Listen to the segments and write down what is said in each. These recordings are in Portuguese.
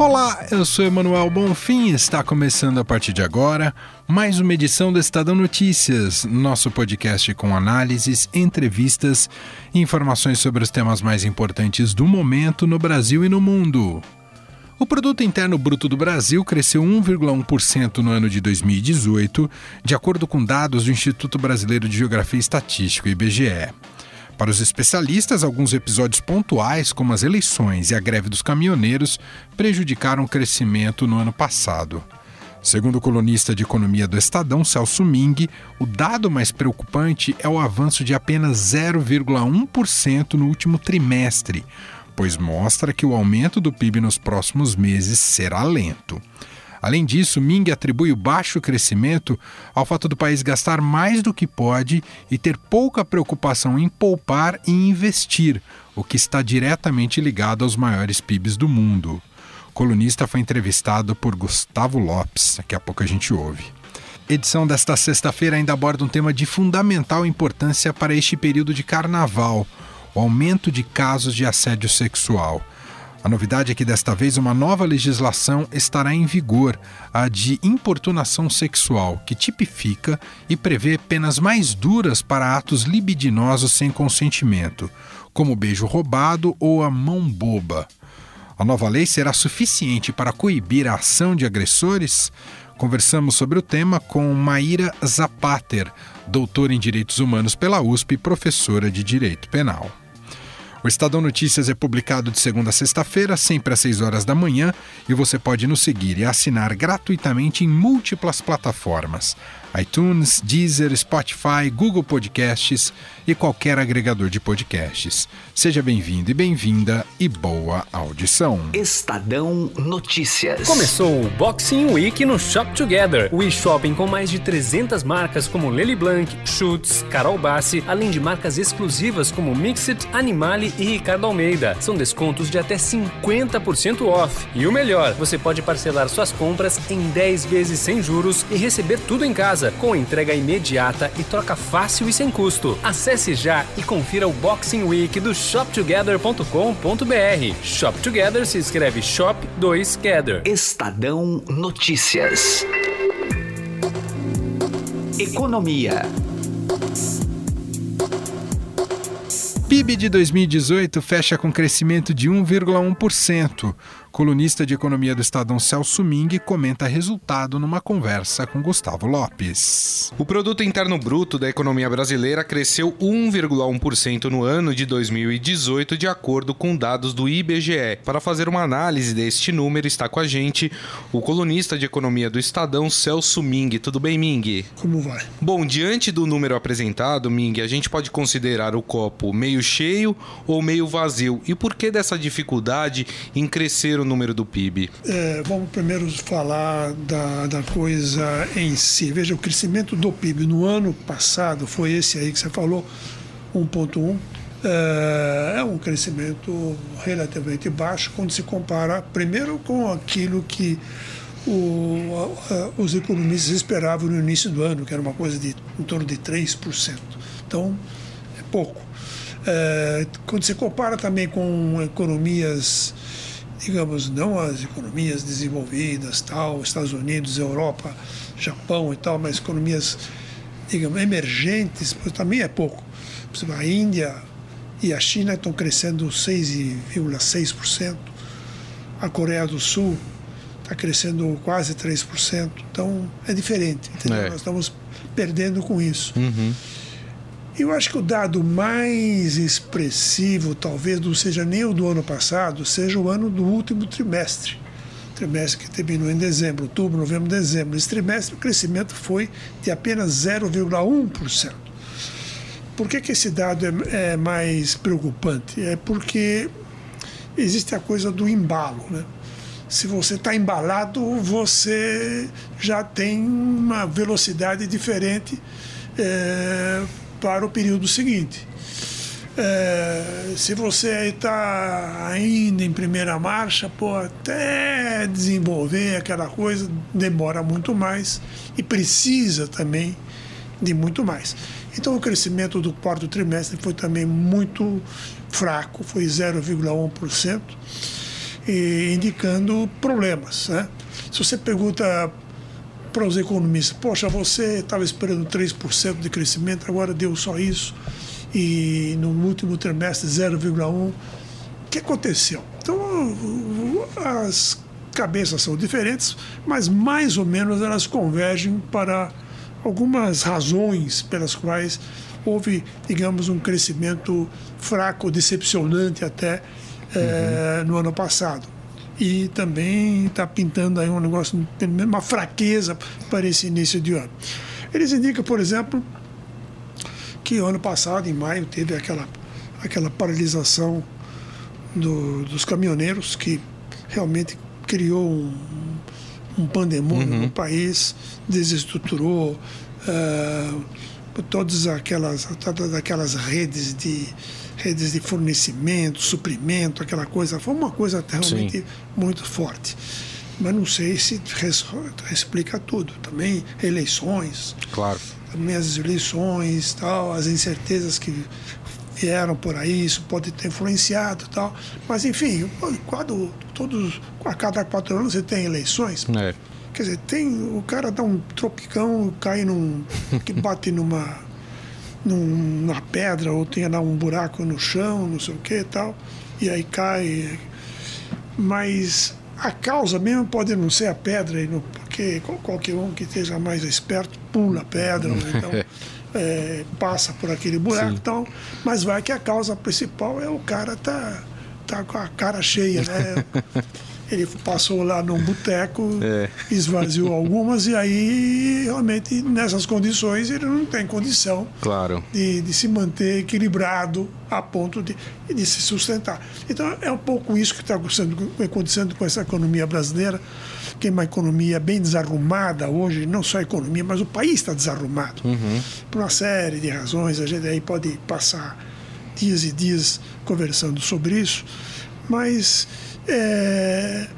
Olá, eu sou Emanuel Bonfim e está começando a partir de agora mais uma edição do Estadão Notícias, nosso podcast com análises, entrevistas e informações sobre os temas mais importantes do momento no Brasil e no mundo. O produto interno bruto do Brasil cresceu 1,1% no ano de 2018, de acordo com dados do Instituto Brasileiro de Geografia e Estatística, IBGE. Para os especialistas, alguns episódios pontuais, como as eleições e a greve dos caminhoneiros, prejudicaram o crescimento no ano passado. Segundo o colunista de economia do Estadão, Celso Ming, o dado mais preocupante é o avanço de apenas 0,1% no último trimestre, pois mostra que o aumento do PIB nos próximos meses será lento. Além disso, Ming atribui o baixo crescimento ao fato do país gastar mais do que pode e ter pouca preocupação em poupar e investir, o que está diretamente ligado aos maiores PIBs do mundo. O colunista foi entrevistado por Gustavo Lopes, daqui a pouco a gente ouve. Edição desta sexta-feira ainda aborda um tema de fundamental importância para este período de carnaval: o aumento de casos de assédio sexual. A novidade é que desta vez uma nova legislação estará em vigor, a de importunação sexual, que tipifica e prevê penas mais duras para atos libidinosos sem consentimento, como beijo roubado ou a mão boba. A nova lei será suficiente para coibir a ação de agressores? Conversamos sobre o tema com Maíra Zapater, doutora em Direitos Humanos pela USP e professora de Direito Penal. O Estadão Notícias é publicado de segunda a sexta-feira, sempre às 6 horas da manhã, e você pode nos seguir e assinar gratuitamente em múltiplas plataformas iTunes, Deezer, Spotify, Google Podcasts e qualquer agregador de podcasts. Seja bem-vindo e bem-vinda e boa audição. Estadão Notícias. Começou o Boxing Week no Shop Together, o e-shopping com mais de 300 marcas como Lely Blanc, Schutz, Carol Bassi, além de marcas exclusivas como Mixit, Animale e Ricardo Almeida. São descontos de até 50% off. E o melhor, você pode parcelar suas compras em 10 vezes sem juros e receber tudo em casa casa com entrega imediata e troca fácil e sem custo. Acesse já e confira o Boxing Week do shoptogether.com.br. Shop Together se escreve Shop 2 Gather. Estadão Notícias. Economia. PIB de 2018 fecha com crescimento de 1,1%. Colunista de economia do Estadão Celso Ming comenta resultado numa conversa com Gustavo Lopes. O produto interno bruto da economia brasileira cresceu 1,1% no ano de 2018, de acordo com dados do IBGE. Para fazer uma análise deste número está com a gente o colunista de economia do Estadão Celso Ming. Tudo bem, Ming? Como vai? Bom, diante do número apresentado, Ming, a gente pode considerar o copo meio cheio ou meio vazio. E por que dessa dificuldade em crescer o número do PIB? É, vamos primeiro falar da, da coisa em si. Veja, o crescimento do PIB no ano passado foi esse aí que você falou, 1,1. É, é um crescimento relativamente baixo quando se compara, primeiro, com aquilo que o, os economistas esperavam no início do ano, que era uma coisa de em torno de 3%. Então, é pouco. É, quando se compara também com economias digamos, não as economias desenvolvidas, tal, Estados Unidos, Europa, Japão e tal, mas economias, digamos, emergentes, também é pouco. A Índia e a China estão crescendo 6,6%, a Coreia do Sul está crescendo quase 3%, então é diferente, é. Nós estamos perdendo com isso. Uhum. Eu acho que o dado mais expressivo, talvez não seja nem o do ano passado, seja o ano do último trimestre. Trimestre que terminou em dezembro, outubro, novembro, dezembro. Esse trimestre o crescimento foi de apenas 0,1%. Por que, que esse dado é, é mais preocupante? É porque existe a coisa do embalo. Né? Se você está embalado, você já tem uma velocidade diferente. É, para o período seguinte. É, se você está ainda em primeira marcha, pô, até desenvolver aquela coisa demora muito mais e precisa também de muito mais. Então o crescimento do quarto trimestre foi também muito fraco, foi 0,1%, indicando problemas. Né? Se você pergunta para os economistas, poxa, você estava esperando 3% de crescimento, agora deu só isso e no último trimestre 0,1. O que aconteceu? Então, as cabeças são diferentes, mas mais ou menos elas convergem para algumas razões pelas quais houve, digamos, um crescimento fraco, decepcionante até uhum. é, no ano passado. E também está pintando aí um negócio, uma fraqueza para esse início de ano. Eles indicam, por exemplo, que ano passado, em maio, teve aquela, aquela paralisação do, dos caminhoneiros que realmente criou um, um pandemônio uhum. no país, desestruturou uh, todas aquelas, todas aquelas redes de redes de fornecimento, suprimento, aquela coisa. Foi uma coisa realmente Sim. muito forte. Mas não sei se res, explica tudo. Também eleições. Claro também as eleições, tal, as incertezas que vieram por aí, isso pode ter influenciado tal. Mas enfim, quando todos, a cada quatro anos você tem eleições. É. Quer dizer, tem, o cara dá um tropicão, cai num. que bate numa. numa pedra, ou tem lá um buraco no chão, não sei o que e tal, e aí cai. Mas a causa mesmo pode não ser a pedra, porque qualquer um que esteja mais esperto pula a pedra, então é, passa por aquele buraco, então, mas vai que a causa principal é o cara tá, tá com a cara cheia, né? Ele passou lá num boteco, é. esvaziou algumas, e aí, realmente, nessas condições, ele não tem condição claro. de, de se manter equilibrado a ponto de, de se sustentar. Então, é um pouco isso que está acontecendo com essa economia brasileira, que é uma economia bem desarrumada hoje, não só a economia, mas o país está desarrumado. Uhum. Por uma série de razões, a gente aí pode passar dias e dias conversando sobre isso, mas é,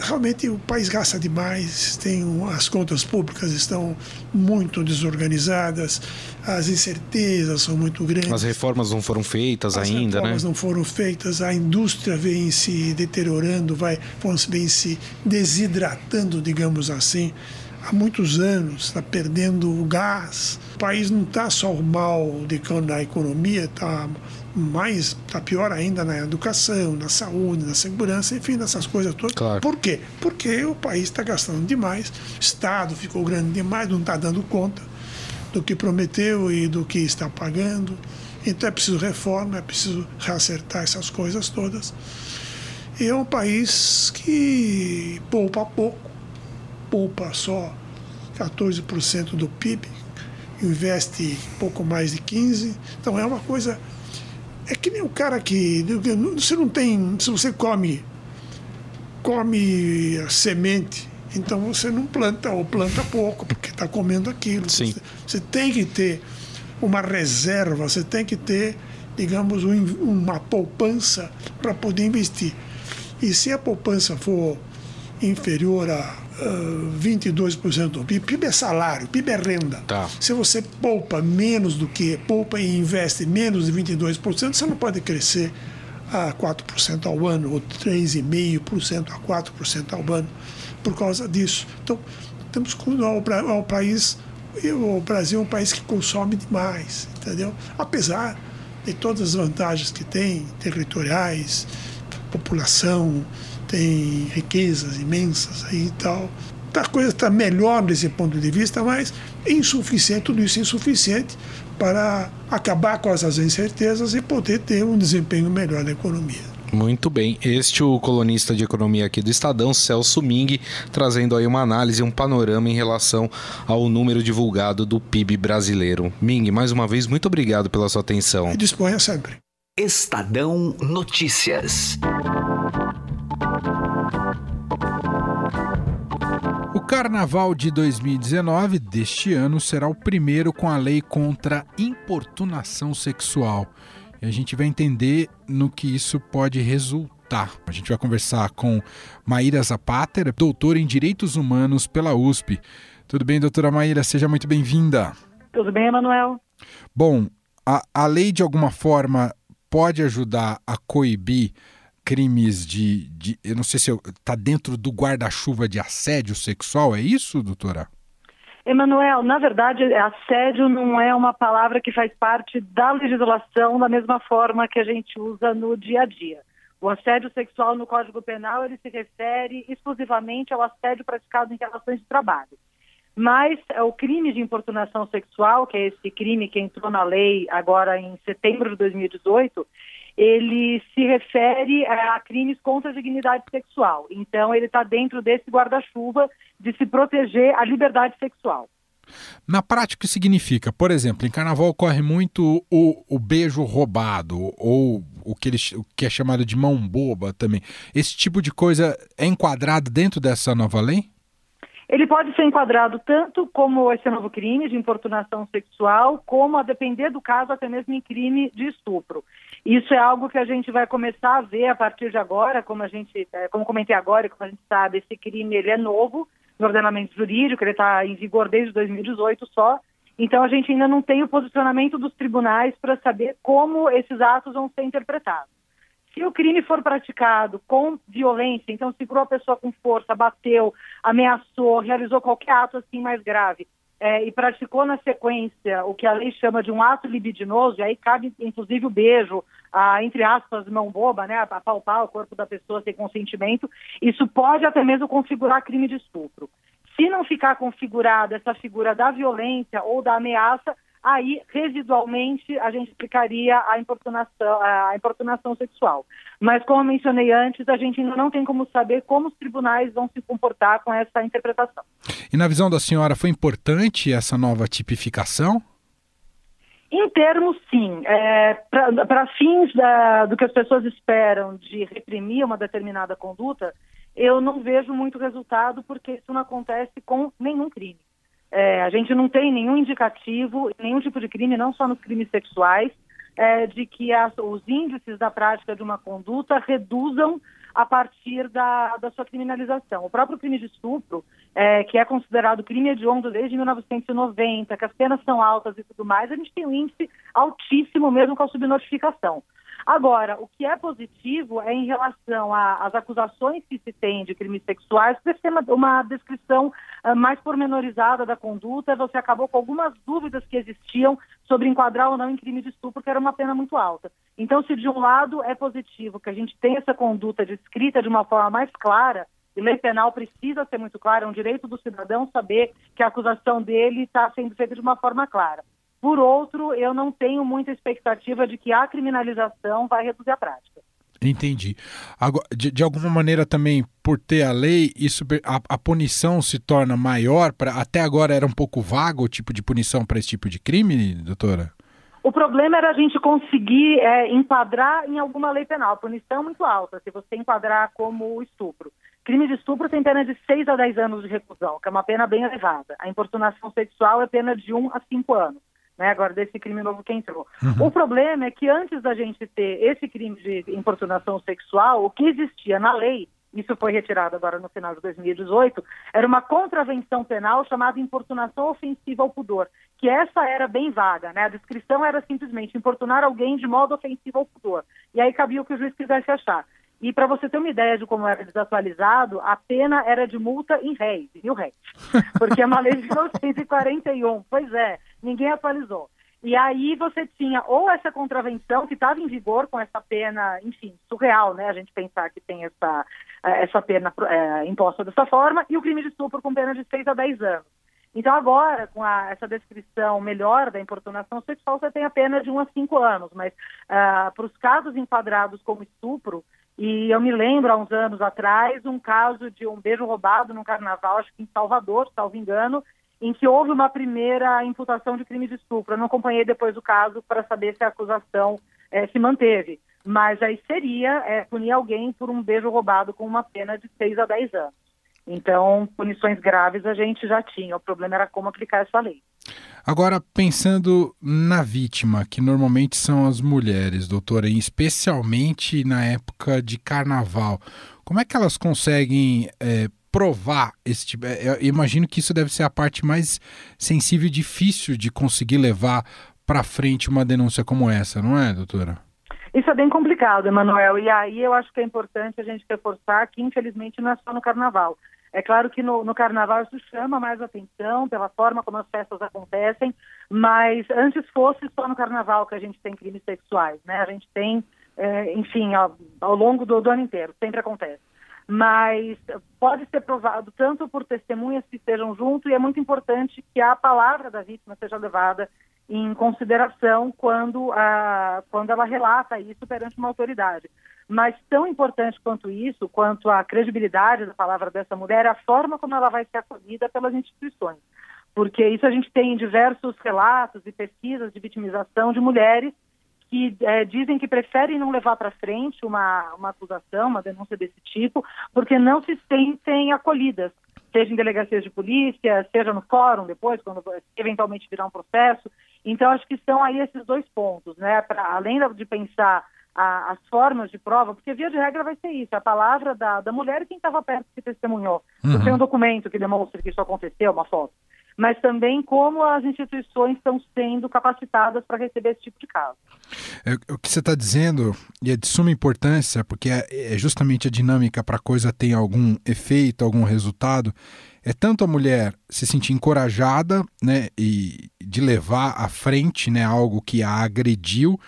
realmente o país gasta demais, tem as contas públicas estão muito desorganizadas, as incertezas são muito grandes. As reformas não foram feitas as ainda, né? As reformas não foram feitas, a indústria vem se deteriorando, vai, vem se desidratando, digamos assim, há muitos anos, está perdendo o gás. O país não está só mal de, na economia, está mais está pior ainda na educação, na saúde, na segurança, enfim, nessas coisas todas. Claro. Por quê? Porque o país está gastando demais, o Estado ficou grande demais, não está dando conta do que prometeu e do que está pagando. Então é preciso reforma, é preciso reacertar essas coisas todas. E é um país que poupa pouco, poupa só 14% do PIB, investe pouco mais de 15%. Então é uma coisa é que nem o cara que. Você não tem. Se você come. Come semente, então você não planta, ou planta pouco, porque está comendo aquilo. Sim. Você, você, tem que ter uma reserva, você tem que ter, digamos, um, uma poupança para poder investir. E se a poupança for inferior a uh, 22% do PIB. PIB é salário, PIB é renda. Tá. Se você poupa menos do que, poupa e investe menos de 22%, você não pode crescer a 4% ao ano, ou 3,5% a 4% ao ano, por causa disso. Então, temos que ao país, o Brasil é um país que consome demais, entendeu? Apesar de todas as vantagens que tem, territoriais, população, tem riquezas imensas aí e tal. A coisa está melhor desse ponto de vista, mas é insuficiente, tudo isso é insuficiente para acabar com essas incertezas e poder ter um desempenho melhor na economia. Muito bem. Este é o colunista de economia aqui do Estadão, Celso Ming, trazendo aí uma análise, um panorama em relação ao número divulgado do PIB brasileiro. Ming, mais uma vez, muito obrigado pela sua atenção. E disponha sempre. Estadão Notícias. Carnaval de 2019 deste ano será o primeiro com a lei contra importunação sexual. e a gente vai entender no que isso pode resultar. A gente vai conversar com Maíra Zapater, doutora em Direitos Humanos pela USP. Tudo bem, doutora Maíra? Seja muito bem-vinda. Tudo bem, Emanuel? Bom, a, a lei de alguma forma pode ajudar a coibir crimes de, de eu não sei se está dentro do guarda-chuva de assédio sexual, é isso, doutora? Emanuel, na verdade, assédio não é uma palavra que faz parte da legislação da mesma forma que a gente usa no dia a dia. O assédio sexual no Código Penal ele se refere exclusivamente ao assédio praticado em relações de trabalho. Mas é o crime de importunação sexual, que é esse crime que entrou na lei agora em setembro de 2018, ele se refere a crimes contra a dignidade sexual. Então, ele está dentro desse guarda-chuva de se proteger a liberdade sexual. Na prática, o que significa? Por exemplo, em carnaval ocorre muito o, o beijo roubado, ou o que, ele, o que é chamado de mão boba também. Esse tipo de coisa é enquadrado dentro dessa nova lei? Ele pode ser enquadrado tanto como esse novo crime de importunação sexual, como, a depender do caso, até mesmo em crime de estupro. Isso é algo que a gente vai começar a ver a partir de agora, como a gente, é, como comentei agora, como a gente sabe, esse crime ele é novo no ordenamento jurídico, ele está em vigor desde 2018 só. Então a gente ainda não tem o posicionamento dos tribunais para saber como esses atos vão ser interpretados. Se o crime for praticado com violência, então segurou a pessoa com força, bateu, ameaçou, realizou qualquer ato assim mais grave é, e praticou na sequência o que a lei chama de um ato libidinoso, e aí cabe inclusive o beijo, a, entre aspas, mão boba, né, a palpar o corpo da pessoa sem consentimento, isso pode até mesmo configurar crime de estupro. Se não ficar configurada essa figura da violência ou da ameaça, aí residualmente a gente aplicaria a importunação, a importunação sexual. Mas como eu mencionei antes, a gente ainda não tem como saber como os tribunais vão se comportar com essa interpretação. E na visão da senhora, foi importante essa nova tipificação? Em termos, sim. É, Para fins da, do que as pessoas esperam de reprimir uma determinada conduta, eu não vejo muito resultado porque isso não acontece com nenhum crime. É, a gente não tem nenhum indicativo, nenhum tipo de crime, não só nos crimes sexuais, é, de que as, os índices da prática de uma conduta reduzam a partir da, da sua criminalização. O próprio crime de estupro, é, que é considerado crime hediondo desde 1990, que as penas são altas e tudo mais, a gente tem um índice altíssimo mesmo com a subnotificação. Agora, o que é positivo é em relação às acusações que se tem de crimes sexuais, você tem uma, uma descrição uh, mais pormenorizada da conduta, você acabou com algumas dúvidas que existiam sobre enquadrar ou não em crime de estupro, que era uma pena muito alta. Então, se de um lado é positivo que a gente tem essa conduta descrita de uma forma mais clara, e lei penal precisa ser muito clara, é um direito do cidadão saber que a acusação dele está sendo feita de uma forma clara. Por outro, eu não tenho muita expectativa de que a criminalização vai reduzir a prática. Entendi. Agora, de, de, alguma maneira também, por ter a lei, isso a, a punição se torna maior. Pra, até agora era um pouco vago o tipo de punição para esse tipo de crime, doutora? O problema era a gente conseguir é, enquadrar em alguma lei penal. A punição é muito alta, se você enquadrar como estupro. Crime de estupro tem pena de 6 a 10 anos de reclusão, que é uma pena bem elevada. A importunação sexual é pena de 1 a 5 anos né, agora desse crime novo que entrou. Uhum. O problema é que antes da gente ter esse crime de importunação sexual, o que existia na lei, isso foi retirado agora no final de 2018, era uma contravenção penal chamada importunação ofensiva ao pudor, que essa era bem vaga, né? A descrição era simplesmente importunar alguém de modo ofensivo ao pudor. E aí cabia o que o juiz quisesse achar. E para você ter uma ideia de como era desatualizado, a pena era de multa em réis, mil réis. Porque é uma lei de 1941. Pois é, ninguém atualizou. E aí você tinha ou essa contravenção que estava em vigor com essa pena, enfim, surreal, né? A gente pensar que tem essa, eh, essa pena é, imposta dessa forma, e o crime de estupro com pena de 6 a 10 anos. Então agora, com a, essa descrição melhor da importunação sexual, você tem a pena de 1 a 5 anos, mas uh, para os casos enquadrados como estupro, e eu me lembro, há uns anos atrás, um caso de um beijo roubado num carnaval, acho que em Salvador, salvo engano, em que houve uma primeira imputação de crime de estupro. Eu não acompanhei depois o caso para saber se a acusação é, se manteve. Mas aí seria é, punir alguém por um beijo roubado com uma pena de 6 a 10 anos. Então, punições graves a gente já tinha, o problema era como aplicar essa lei. Agora, pensando na vítima, que normalmente são as mulheres, doutora, especialmente na época de carnaval, como é que elas conseguem é, provar esse tipo? Eu imagino que isso deve ser a parte mais sensível e difícil de conseguir levar para frente uma denúncia como essa, não é, doutora? Isso é bem complicado, Emanuel. E aí eu acho que é importante a gente reforçar que, infelizmente, não é só no carnaval. É claro que no, no, carnaval isso chama mais atenção pela forma como as festas acontecem, mas antes fosse só no carnaval que a gente tem crimes sexuais, né? A gente tem, é, enfim, ao, ao longo do, do, ano inteiro, sempre acontece. Mas pode ser provado tanto por testemunhas que estejam junto e é muito importante que a palavra da vítima seja levada em consideração quando, a, quando ela relata isso perante uma autoridade. Mas tão importante quanto isso, quanto a credibilidade da palavra dessa mulher, é a forma como ela vai ser acolhida pelas instituições. Porque isso a gente tem em diversos relatos e pesquisas de vitimização de mulheres que é, dizem que preferem não levar para frente uma, uma acusação, uma denúncia desse tipo, porque não se sentem acolhidas, seja em delegacias de polícia, seja no fórum depois, quando eventualmente virar um processo. Então, acho que são aí esses dois pontos, né? Pra, além de pensar a, as formas de prova, porque via de regra vai ser isso, a palavra da, da mulher e quem estava perto que testemunhou. Uhum. Tem um documento que demonstra que isso aconteceu, uma foto. Mas também como as instituições estão sendo capacitadas para receber esse tipo de caso. É, o que você está dizendo e é de suma importância, porque é, é justamente a dinâmica para a coisa ter algum efeito, algum resultado, é tanto a mulher se sentir encorajada né, e de levar à frente né, algo que a agrediu,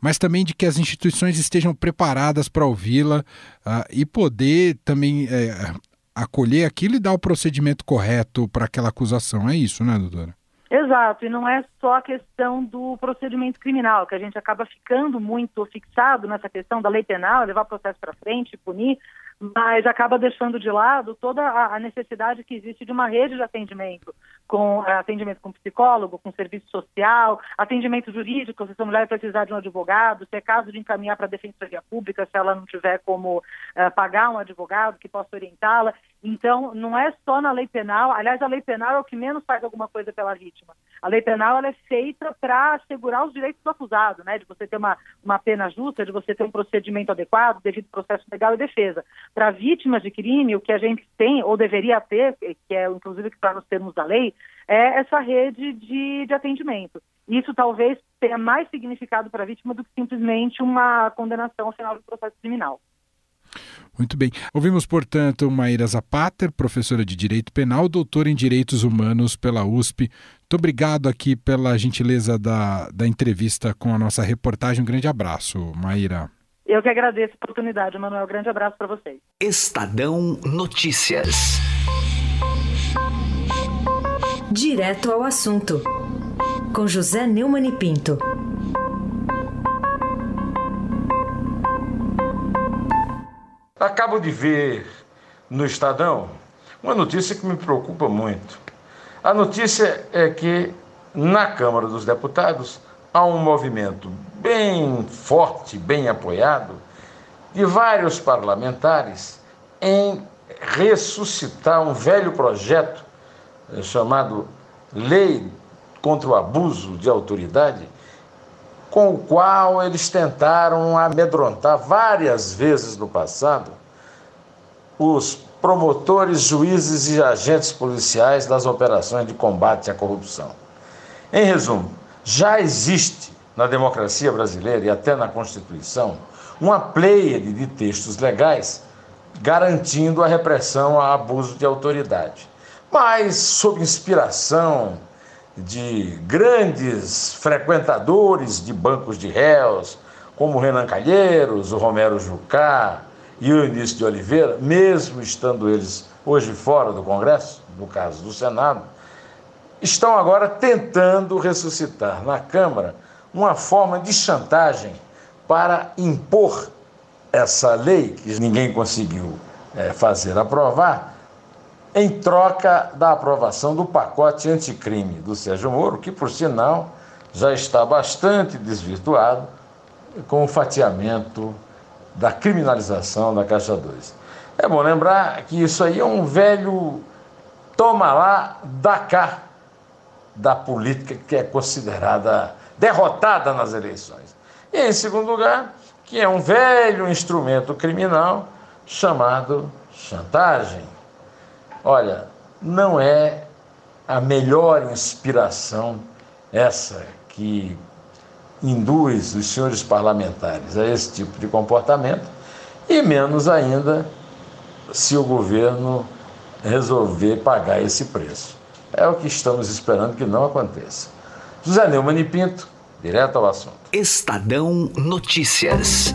mas também de que as instituições estejam preparadas para ouvi-la uh, e poder também é, acolher aquilo e dar o procedimento correto para aquela acusação. É isso, né, doutora? Exato, e não é só a questão do procedimento criminal, que a gente acaba ficando muito fixado nessa questão da lei penal, levar o processo para frente, punir, mas acaba deixando de lado toda a necessidade que existe de uma rede de atendimento, com eh, atendimento com psicólogo, com serviço social, atendimento jurídico, se a mulher precisar de um advogado, se é caso de encaminhar para a defensoria pública, se ela não tiver como uh, pagar um advogado que possa orientá-la. Então, não é só na lei penal, aliás, a lei penal é o que menos faz alguma coisa pela vítima. A lei penal é feita para assegurar os direitos do acusado, né? de você ter uma, uma pena justa, de você ter um procedimento adequado, devido processo legal e defesa. Para vítimas de crime, o que a gente tem, ou deveria ter, que é inclusive que está nos termos da lei, é essa rede de, de atendimento. Isso talvez tenha mais significado para a vítima do que simplesmente uma condenação ao final do processo criminal. Muito bem. Ouvimos, portanto, Maíra Zapater, professora de Direito Penal, doutora em Direitos Humanos pela USP. Muito obrigado aqui pela gentileza da, da entrevista com a nossa reportagem. Um grande abraço, Maíra. Eu que agradeço a oportunidade, Manuel. Um grande abraço para vocês. Estadão Notícias. Direto ao assunto. Com José Neumann e Pinto. Acabo de ver no Estadão uma notícia que me preocupa muito. A notícia é que na Câmara dos Deputados há um movimento bem forte, bem apoiado, de vários parlamentares em ressuscitar um velho projeto eh, chamado Lei contra o Abuso de Autoridade, com o qual eles tentaram amedrontar várias vezes no passado os promotores, juízes e agentes policiais das operações de combate à corrupção. Em resumo, já existe na democracia brasileira e até na Constituição uma pleiade de textos legais garantindo a repressão a abuso de autoridade. Mas, sob inspiração de grandes frequentadores de bancos de réus, como Renan Calheiros, o Romero Jucá e o Eunício de Oliveira, mesmo estando eles hoje fora do Congresso, no caso do Senado, estão agora tentando ressuscitar na Câmara uma forma de chantagem para impor essa lei, que ninguém conseguiu é, fazer aprovar, em troca da aprovação do pacote anticrime do Sérgio Moro, que, por sinal, já está bastante desvirtuado com o fatiamento da criminalização da Caixa 2. É bom lembrar que isso aí é um velho toma lá, da cá da política que é considerada derrotada nas eleições. E em segundo lugar, que é um velho instrumento criminal chamado chantagem. Olha, não é a melhor inspiração essa que induz os senhores parlamentares a esse tipo de comportamento, e menos ainda se o governo resolver pagar esse preço. É o que estamos esperando que não aconteça. José Neumann e Pinto, direto ao assunto. Estadão Notícias.